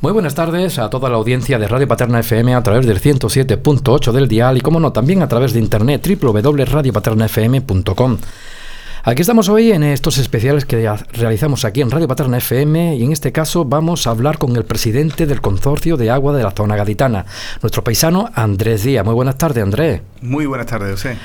muy buenas tardes a toda la audiencia de Radio Paterna FM a través del 107.8 del dial y como no también a través de internet www.radiopaternafm.com. Aquí estamos hoy en estos especiales que realizamos aquí en Radio Paterna FM y en este caso vamos a hablar con el presidente del Consorcio de Agua de la Zona Gaditana, nuestro paisano Andrés Díaz. Muy buenas tardes, Andrés. Muy buenas tardes, José.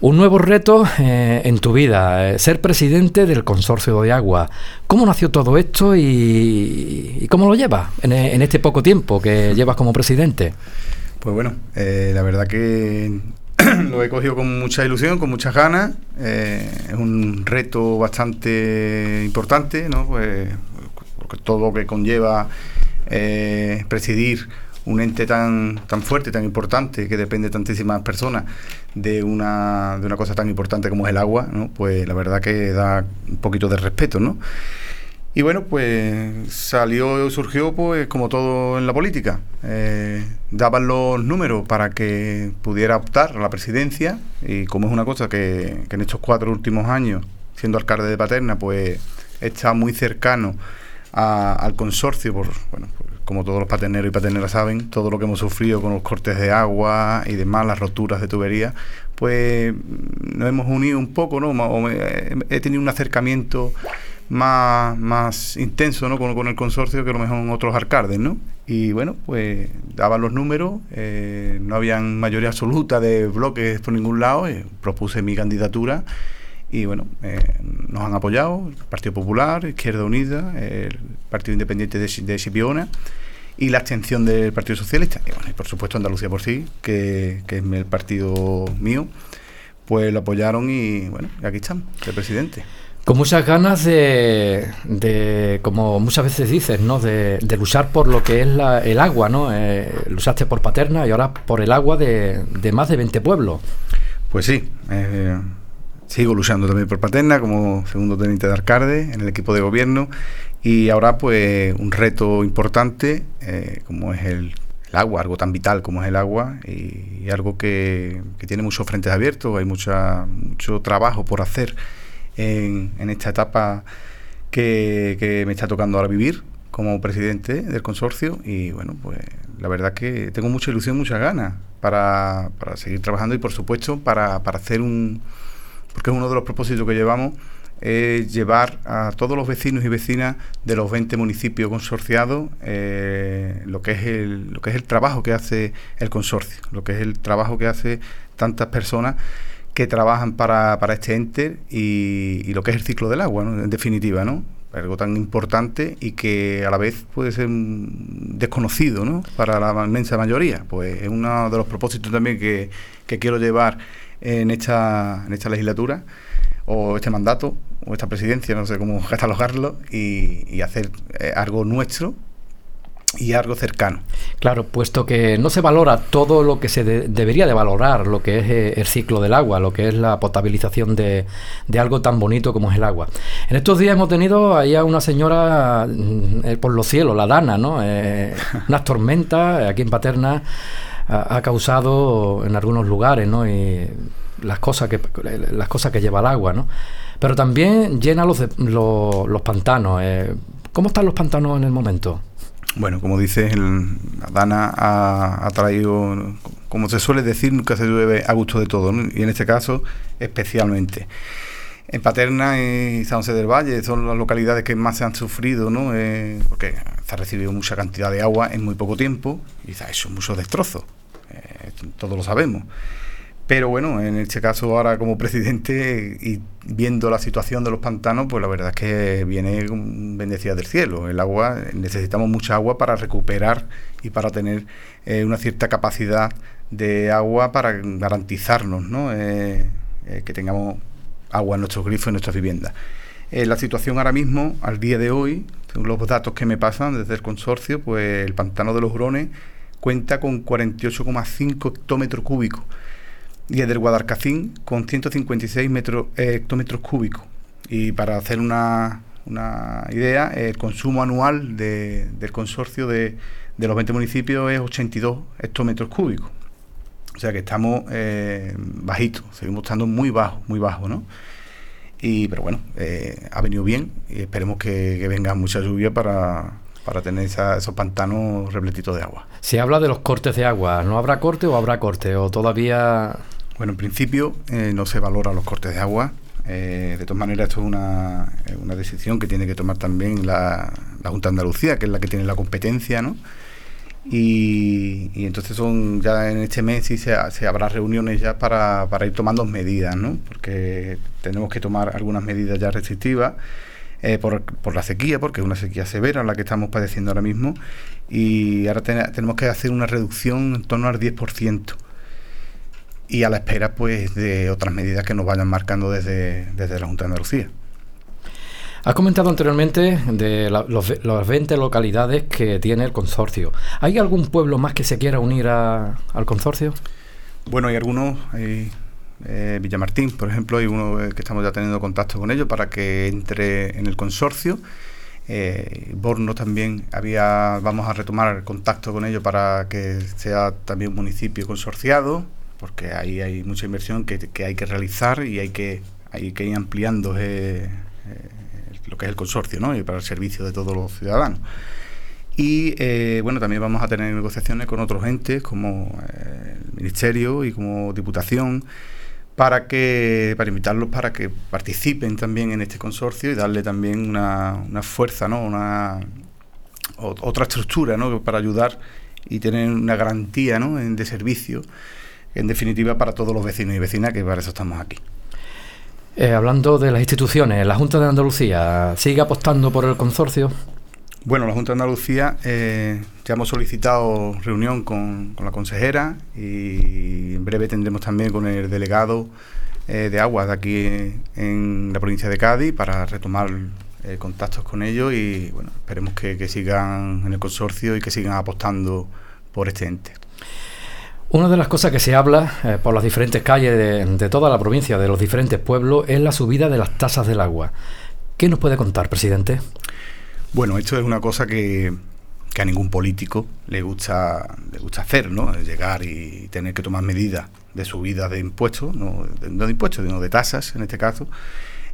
Un nuevo reto eh, en tu vida, eh, ser presidente del Consorcio de Agua. ¿Cómo nació todo esto y, cómo lo llevas en, este poco tiempo que llevas como presidente? Pues bueno, eh, la verdad que lo he cogido con mucha ilusión, con muchas ganas. Eh, es un reto bastante importante, ¿no? Pues, porque todo lo que conlleva eh, presidir un ente tan, tan fuerte, tan importante, que depende de tantísimas personas de una, de una cosa tan importante como es el agua, ¿no? pues la verdad que da un poquito de respeto, ¿no? Y bueno, pues salió, surgió pues como todo en la política. Eh, daban los números para que pudiera optar a la presidencia y como es una cosa que, en estos cuatro últimos años, siendo alcalde de Paterna, pues está muy cercano al consorcio, por, bueno, pues, como todos los paterneros y paterneras saben, todo lo que hemos sufrido con los cortes de agua y demás, las roturas de tubería, pues nos hemos unido un poco, ¿no? He tenido un acercamiento más, más intenso ¿no? con, con, el consorcio que a lo mejor en otros alcaldes, ¿no? Y bueno, pues daban los números, eh, no habían mayoría absoluta de bloques por ningún lado, eh, propuse mi candidatura y bueno, eh, nos han apoyado el Partido Popular, Izquierda Unida, el Partido Independiente de, de Sipiona y la abstención del Partido Socialista, y bueno, y por supuesto Andalucía por sí, que, que es el partido mío, pues lo apoyaron y bueno, aquí estamos, el presidente. Con muchas ganas de, de, como muchas veces dices, ¿no? De, luchar por lo que es el agua, ¿no? Eh, luchaste por Paterna y ahora por el agua de, más de 20 pueblos. Pues sí, eh, sigo luchando también por Paterna como segundo teniente de alcalde en el equipo de gobierno y ahora pues un reto importante eh, como es el, agua, algo tan vital como es el agua y, algo que, que, tiene muchos frentes abiertos, hay mucha, mucho trabajo por hacer en, esta etapa que, me está tocando ahora vivir como presidente del consorcio y bueno, pues la verdad que tengo mucha ilusión, muchas ganas para, para seguir trabajando y por supuesto para, para hacer un, porque es uno de los propósitos que llevamos, es llevar a todos los vecinos y vecinas de los 20 municipios consorciados eh, lo, que es el, lo que es el trabajo que hace el consorcio, lo que es el trabajo que hace tantas personas que trabajan para, para este ente y, lo que es el ciclo del agua, ¿no? en definitiva, ¿no? algo tan importante y que a la vez puede ser desconocido ¿no? para la inmensa mayoría. Pues es uno de los propósitos también que, que quiero llevar en esta, en esta legislatura o este mandato o esta presidencia, no sé cómo catalogarlo, y, y hacer eh, algo nuestro y algo cercano. Claro, puesto que no se valora todo lo que se debería de valorar, lo que es eh, el ciclo del agua, lo que es la potabilización de, de, algo tan bonito como es el agua. En estos días hemos tenido ahí a una señora mm, eh, por los cielos, la Dana, ¿no? Eh, unas tormentas aquí en Paterna ha, causado en algunos lugares, ¿no? Y las cosas que las cosas que lleva el agua, ¿no? Pero también llena los, los, los pantanos. ¿Cómo están los pantanos en el momento? Bueno, como dices, Dana ha, traído, como se suele decir, nunca se llueve a gusto de todo, y en este caso especialmente. En Paterna y San José del Valle son las localidades que más se han sufrido, ¿no? Eh, porque se ha recibido mucha cantidad de agua en muy poco tiempo y se ha hecho muchos destrozos, eh, todos lo sabemos. Pero bueno, en este caso ahora como presidente y viendo la situación de los pantanos, pues la verdad es que viene bendecida del cielo. El agua, necesitamos mucha agua para recuperar y para tener eh, una cierta capacidad de agua para garantizarnos ¿no? Eh, eh, que tengamos agua en nuestros grifos, en nuestras viviendas. la situación ahora mismo, al día de hoy, según los datos que me pasan desde el consorcio, pues el pantano de los Grones cuenta con 48,5 hectómetros cúbicos y el del Guadalcacín con 156 metros, eh, hectómetros cúbicos. Y para hacer una, una idea, el consumo anual de, del consorcio de, de, los 20 municipios es 82 hectómetros cúbicos. O sea que estamos eh, bajitos, seguimos estando muy bajos, muy bajos, ¿no? Y, pero bueno, eh, ha venido bien y esperemos que, venga mucha lluvia para, para tener esos pantanos repletitos de agua. Se habla de los cortes de agua. ¿No habrá corte o habrá corte? ¿O todavía...? Bueno, en principio eh, no se valora los cortes de agua. Eh, de todas maneras, esto es una, una, decisión que tiene que tomar también la, Junta de Andalucía, que es la que tiene la competencia, ¿no? Y, entonces son ya en este mes sí se, habrá reuniones ya para, para, ir tomando medidas, ¿no? Porque tenemos que tomar algunas medidas ya restrictivas eh, por, por, la sequía, porque es una sequía severa la que estamos padeciendo ahora mismo, y ahora tenemos que hacer una reducción en torno al 10%. Y a la espera pues de otras medidas que nos vayan marcando desde, desde la Junta de Andalucía. Has comentado anteriormente de los, las 20 localidades que tiene el consorcio. ¿Hay algún pueblo más que se quiera unir al consorcio? Bueno, hay algunos, hay eh, Villamartín, por ejemplo, hay uno eh, que estamos ya teniendo contacto con ellos para que entre en el consorcio. Eh, Borno también había, vamos a retomar el contacto con ellos para que sea también un municipio consorciado, porque ahí hay mucha inversión que, hay que realizar y hay que, hay que ir ampliando lo que es el consorcio, ¿no? Y para el servicio de todos los ciudadanos. Y eh, bueno, también vamos a tener negociaciones con otros entes como eh, el Ministerio y como Diputación para que para invitarlos para que participen también en este consorcio y darle también una, una fuerza, ¿no? Una otra estructura, ¿no? Para ayudar y tener una garantía, ¿no? de servicio, en definitiva para todos los vecinos y vecinas que para eso estamos aquí. Eh, hablando de las instituciones, la Junta de Andalucía sigue apostando por el consorcio. Bueno, la Junta de Andalucía eh, ya hemos solicitado reunión con, la consejera y en breve tendremos también con el delegado eh, de aguas de aquí en la provincia de Cádiz para retomar contactos con ellos y bueno, esperemos que sigan en el consorcio y que sigan apostando por este ente. Una de las cosas que se habla eh, por las diferentes calles de, toda la provincia, de los diferentes pueblos, es la subida de las tasas del agua. ¿Qué nos puede contar, presidente? Bueno, esto es una cosa que, a ningún político le gusta, le gusta hacer, ¿no? Llegar y tener que tomar medidas de subida de impuestos, no de, impuestos, sino de tasas en este caso.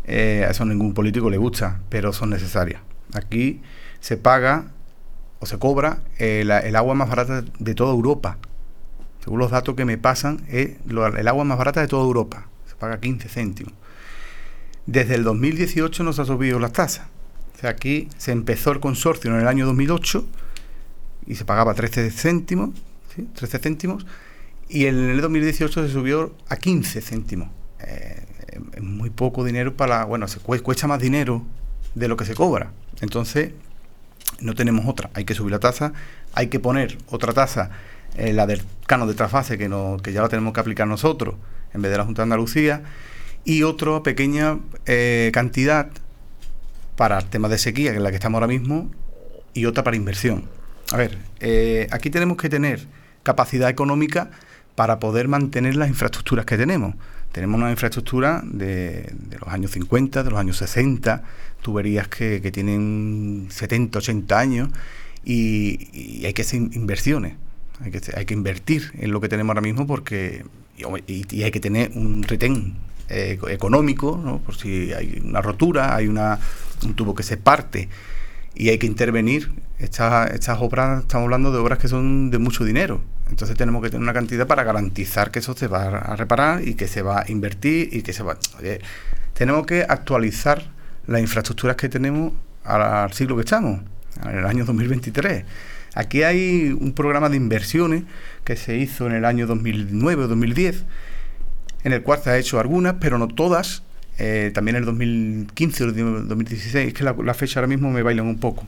Eh, a eso a ningún político le gusta, pero son necesarias. Aquí se paga o se cobra el agua más barata de toda Europa según los datos que me pasan, es el agua más barata de toda Europa. Se paga 15 céntimos. Desde el 2018 no se ha subido las tasas. O sea, aquí se empezó el consorcio en el año 2008 y se pagaba 13 céntimos, 13 céntimos, y en el 2018 se subió a 15 céntimos. Eh, es muy poco dinero para, bueno, se cuesta más dinero de lo que se cobra. Entonces, no tenemos otra. Hay que subir la tasa, hay que poner otra tasa eh, la del cano de trasfase, que, no, que ya la tenemos que aplicar nosotros, en vez de la Junta de Andalucía, y otra pequeña eh, cantidad para el tema de sequía, que es la que estamos ahora mismo, y otra para inversión. A ver, eh, aquí tenemos que tener capacidad económica para poder mantener las infraestructuras que tenemos. Tenemos una infraestructura de, los años 50, de los años 60, tuberías que, tienen 70, 80 años y hay que hacer inversiones. Hay que, hay que invertir en lo que tenemos ahora mismo porque y, hay que tener un retén eh, económico, ¿no? por si hay una rotura, hay una, un tubo que se parte y hay que intervenir. Estas, estas obras, estamos hablando de obras que son de mucho dinero. Entonces tenemos que tener una cantidad para garantizar que eso se va a reparar y que se va a invertir y que se va... tenemos que actualizar las infraestructuras que tenemos al siglo que estamos, en el año 2023. Aquí hay un programa de inversiones que se hizo en el año 2009 o 2010, en el cual se ha hecho algunas, pero no todas. Eh, también en el 2015 o 2016, es que la, fecha ahora mismo me bailan un poco.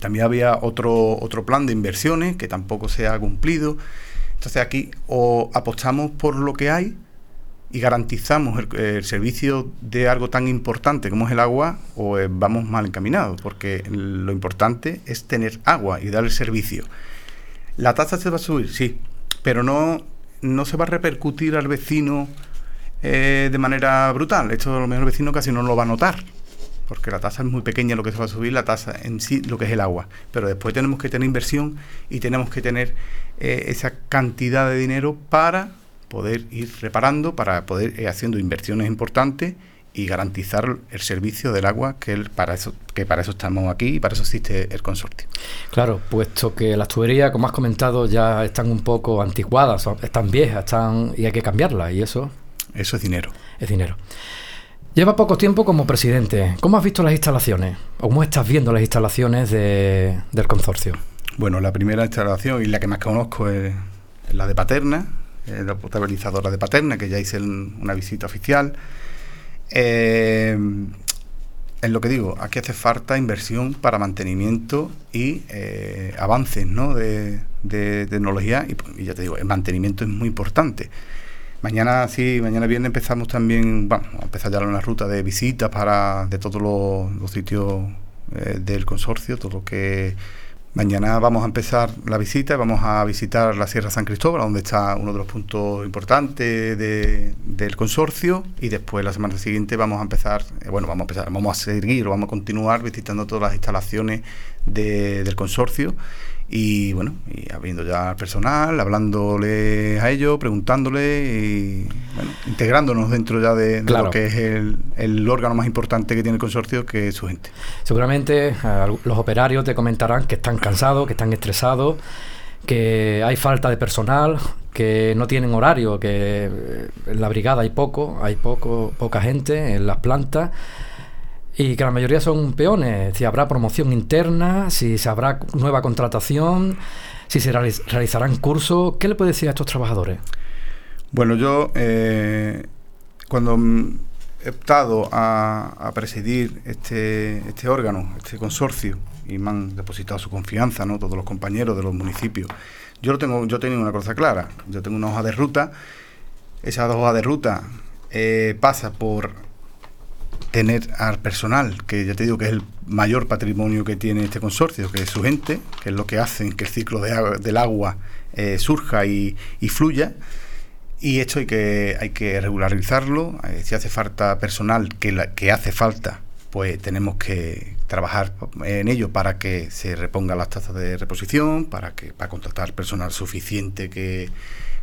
También había otro, otro plan de inversiones que tampoco se ha cumplido. Entonces aquí o apostamos por lo que hay y garantizamos el, servicio de algo tan importante como es el agua o eh, vamos mal encaminados, porque lo importante es tener agua y dar el servicio. La tasa se va a subir, sí, pero no, no se va a repercutir al vecino eh, de manera brutal. Esto a lo mejor el vecino casi no lo va a notar, porque la tasa es muy pequeña lo que se va a subir, la tasa en sí, lo que es el agua. Pero después tenemos que tener inversión y tenemos que tener eh, esa cantidad de dinero para poder ir reparando, para poder ir haciendo inversiones importantes y garantizar el servicio del agua que para eso que para eso estamos aquí y para eso existe el consorcio. Claro, puesto que las tuberías, como has comentado, ya están un poco anticuadas, están viejas, están y hay que cambiarlas y eso eso es dinero. Es dinero. Lleva poco tiempo como presidente. ¿Cómo has visto las instalaciones? ¿O cómo estás viendo las instalaciones del consorcio? Bueno, la primera instalación y la que más conozco es la de Paterna, la potabilizadora de Paterna, que ya hice una visita oficial. Eh, es lo que digo, aquí hace falta inversión para mantenimiento y eh, avances ¿no? de, tecnología y, ya te digo, el mantenimiento es muy importante. Mañana sí, mañana viernes empezamos también, vamos a empezar ya una ruta de visitas para de todos los, sitios eh, del consorcio, todo lo que Mañana vamos a empezar la visita, vamos a visitar la Sierra San Cristóbal, donde está uno de los puntos importantes del consorcio, y después la semana siguiente vamos a empezar, eh, bueno, vamos a empezar, vamos a seguir, vamos a continuar visitando todas las instalaciones del consorcio y bueno, y abriendo ya al personal, hablándole a ellos, preguntándole y bueno, integrándonos dentro ya de, lo que es el, órgano más importante que tiene el consorcio, que es su gente. Seguramente eh, los operarios te comentarán que están cansados, que están estresados, que hay falta de personal, que no tienen horario, que eh, en la brigada hay poco, hay poco, poca gente en las plantas y que la mayoría son peones. Si habrá promoción interna, si se habrá nueva contratación, si se realizarán cursos. ¿Qué le puede decir a estos trabajadores? Bueno, yo eh, cuando he optado a, presidir este, este órgano, este consorcio, y me han depositado su confianza, ¿no? Todos los compañeros de los municipios. Yo lo tengo, yo tengo una cosa clara. Yo tengo una hoja de ruta. Esa hoja de ruta eh, pasa por tener al personal, que ya te digo que es el mayor patrimonio que tiene este consorcio, que es su gente, que es lo que hace que el ciclo de del agua eh, surja y, fluya. Y esto hay que, hay que regularizarlo. Eh, si hace falta personal, que, la, que hace falta, pues tenemos que trabajar en ello para que se repongan las tasas de reposición, para que para contratar personal suficiente que,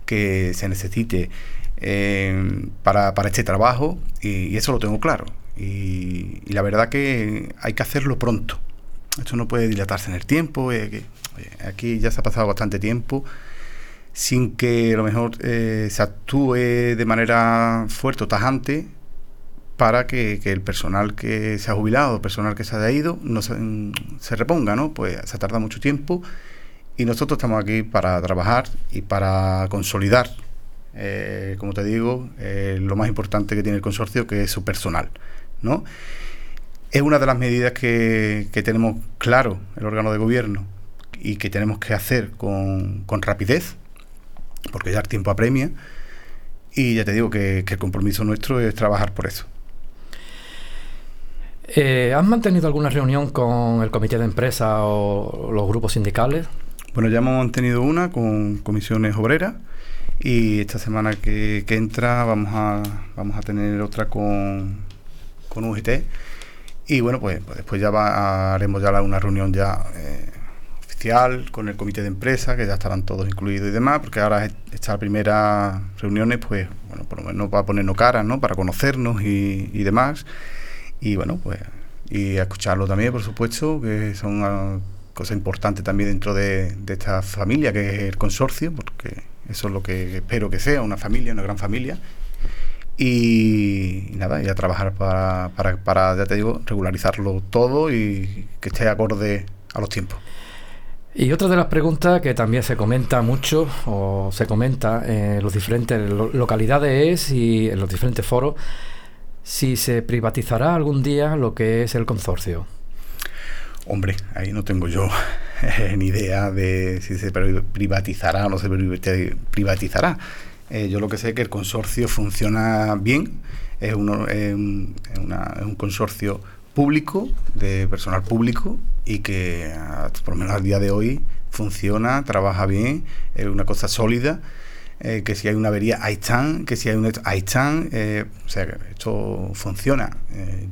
que se necesite eh, para, para, este trabajo. y eso lo tengo claro. Y, la verdad que hay que hacerlo pronto. Esto no puede dilatarse en el tiempo. Eh, aquí ya se ha pasado bastante tiempo sin que a lo mejor eh, se actúe de manera fuerte o tajante para que, el personal que se ha jubilado, el personal que se ha ido, no se, reponga, ¿no? Pues se tarda mucho tiempo y nosotros estamos aquí para trabajar y para consolidar, eh, como te digo, lo más importante que tiene el consorcio, que es su personal. ¿No? Es una de las medidas que, tenemos claro el órgano de gobierno y que tenemos que hacer con, rapidez, porque ya el tiempo apremia, y ya te digo que, el compromiso nuestro es trabajar por eso. Eh, ¿Has mantenido alguna reunión con el comité de empresa o los grupos sindicales? Bueno, ya hemos mantenido una con comisiones obreras y esta semana que, que entra vamos a, vamos a tener otra con, con UGT. Y bueno, pues, pues, después ya haremos ya una reunión ya eh, oficial con el comité de empresa, que ya estarán todos incluidos y demás, porque ahora esta primera reuniones, pues, bueno, por lo menos para ponernos caras, ¿no? Para conocernos y, demás. Y bueno, pues, y escucharlo también, por supuesto, que son uh, cosas importantes también dentro de, de esta familia, que es el consorcio, porque eso es lo que espero que sea, una familia, una gran familia, y, nada, y a trabajar para, para, para, ya te digo, regularizarlo todo y que esté acorde a los tiempos. Y otra de las preguntas que también se comenta mucho o se comenta en los diferentes localidades y en los diferentes foros, si se privatizará algún día lo que es el consorcio. Hombre, ahí no tengo yo ni idea de si se privatizará o no se privatizará. Eh, yo lo que sé es que el consorcio funciona bien, es, uno, es, un, consorcio público, de personal público, y que por lo menos al día de hoy funciona, trabaja bien, es una cosa sólida. Eh, que si hay una avería, ahí están, que si hay un... ahí están, eh, o sea, que esto funciona.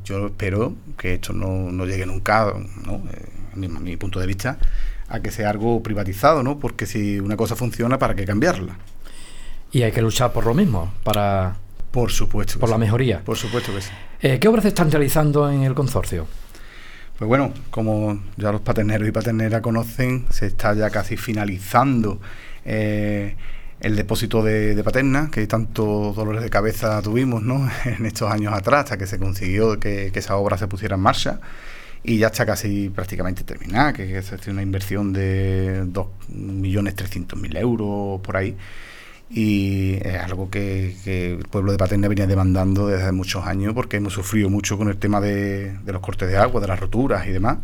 yo espero que esto no, no llegue nunca, ¿no? a, mi, mi, punto de vista, a que sea algo privatizado, ¿no? Porque si una cosa funciona, ¿para qué cambiarla? Y hay que luchar por lo mismo, para... Por supuesto. Por la mejoría. Por supuesto que sí. Eh, ¿Qué obras se están realizando en el consorcio? Pues bueno, como ya los paterneros y paterneras conocen, se está ya casi finalizando eh, el depósito de, Paterna, que tantos dolores de cabeza tuvimos ¿no? en estos años atrás, hasta que se consiguió que, esa obra se pusiera en marcha. Y ya está casi prácticamente terminada, que es una inversión de 2.300.000 euros por ahí y es algo que, el pueblo de Paterna venía demandando desde muchos años porque hemos sufrido mucho con el tema de, los cortes de agua, de las roturas y demás.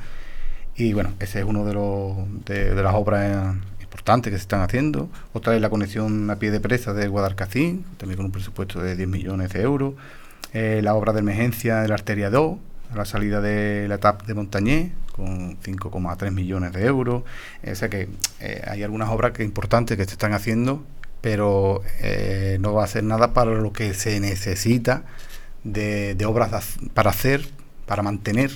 Y bueno, ese es uno de, los, de, las obras importantes que se están haciendo. Otra es la conexión a pie de presa de Guadalcacín, también con un presupuesto de 10 millones de euros. Eh, la obra de emergencia de la arteria 2, la salida de la etapa de Montañé, con 5,3 millones de euros. O sea que eh, hay algunas obras que importantes que se están haciendo pero eh, no va a hacer nada para lo que se necesita de, obras para hacer, para mantener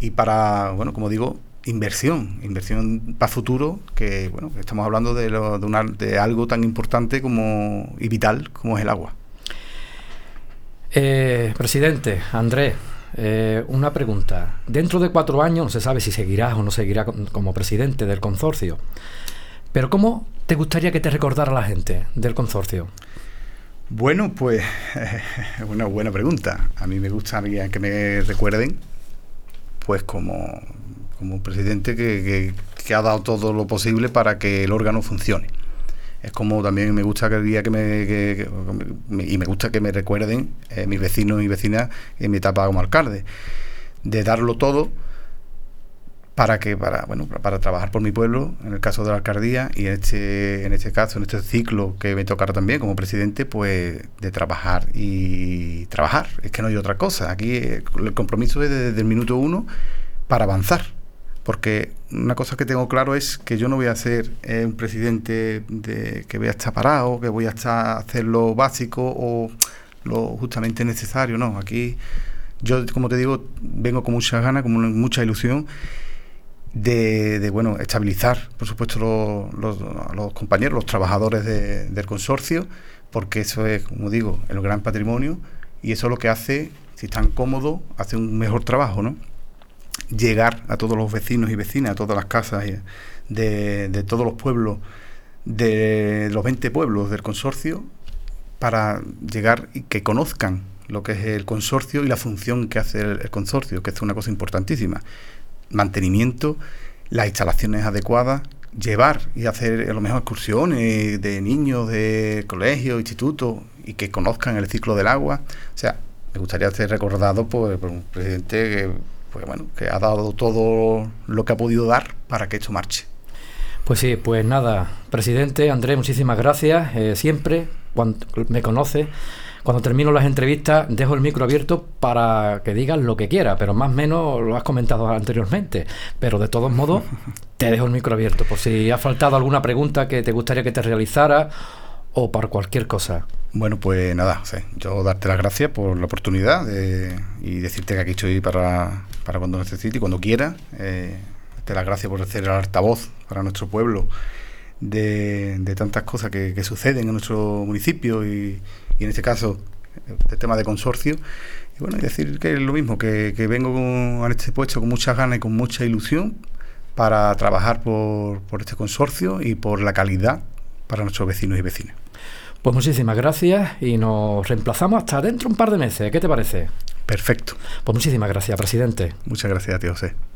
y para, bueno, como digo, inversión, inversión para futuro, que bueno, estamos hablando de, de, algo tan importante como y vital como es el agua. Eh, presidente, Andrés, eh, una pregunta. Dentro de cuatro años, no se sabe si seguirás o no seguirá como presidente del consorcio, pero ¿cómo te gustaría que te recordara la gente del consorcio? Bueno, pues es una buena pregunta. A mí me gustaría que me recuerden, pues como, como presidente que, ha dado todo lo posible para que el órgano funcione. Es como también me gusta que, que me, y me gusta que me recuerden eh, mis vecinos y vecinas en mi etapa como alcalde, de darlo todo para que para bueno para trabajar por mi pueblo en el caso de la alcaldía y en este en este caso en este ciclo que me tocará también como presidente pues de trabajar y trabajar. Es que no hay otra cosa. Aquí el compromiso es desde el minuto uno para avanzar porque una cosa que tengo claro es que yo no voy a ser eh, un presidente de, que voy a estar parado que voy a estar hacer lo básico o lo justamente necesario. No aquí yo como te digo vengo con muchas ganas con mucha ilusión de, bueno, estabilizar, por supuesto, los, los, compañeros, los trabajadores del consorcio, porque eso es, como digo, el gran patrimonio y eso es lo que hace, si están cómodos, hace un mejor trabajo, ¿no? Llegar a todos los vecinos y vecinas, a todas las casas de, de todos los pueblos, de los 20 pueblos del consorcio, para llegar y que conozcan lo que es el consorcio y la función que hace el consorcio, que es una cosa importantísima mantenimiento, las instalaciones adecuadas, llevar y hacer a lo mejor excursiones de niños de colegios, institutos y que conozcan el ciclo del agua. O sea, me gustaría ser recordado por, un presidente que, pues bueno, que ha dado todo lo que ha podido dar para que esto marche. Pues sí, pues nada, presidente Andrés, muchísimas gracias. Eh, siempre, cuando me conoce, cuando termino las entrevistas, dejo el micro abierto para que digas lo que quieras, pero más o menos lo has comentado anteriormente. Pero de todos modos, te dejo el micro abierto por si ha faltado alguna pregunta que te gustaría que te realizara o por cualquier cosa. Bueno, pues nada, yo darte las gracias por la oportunidad y decirte que aquí estoy para, para cuando necesite y cuando quiera. Eh, darte las gracias por ser el altavoz para nuestro pueblo de, tantas cosas que, que, suceden en nuestro municipio y, y en este caso el tema de consorcio. Y bueno, decir que es lo mismo, que, vengo con, a este puesto con muchas ganas y con mucha ilusión para trabajar por, por este consorcio y por la calidad para nuestros vecinos y vecinas. Pues muchísimas gracias y nos reemplazamos hasta dentro un par de meses. ¿Qué te parece? Perfecto. Pues muchísimas gracias, presidente. Muchas gracias a ti, José.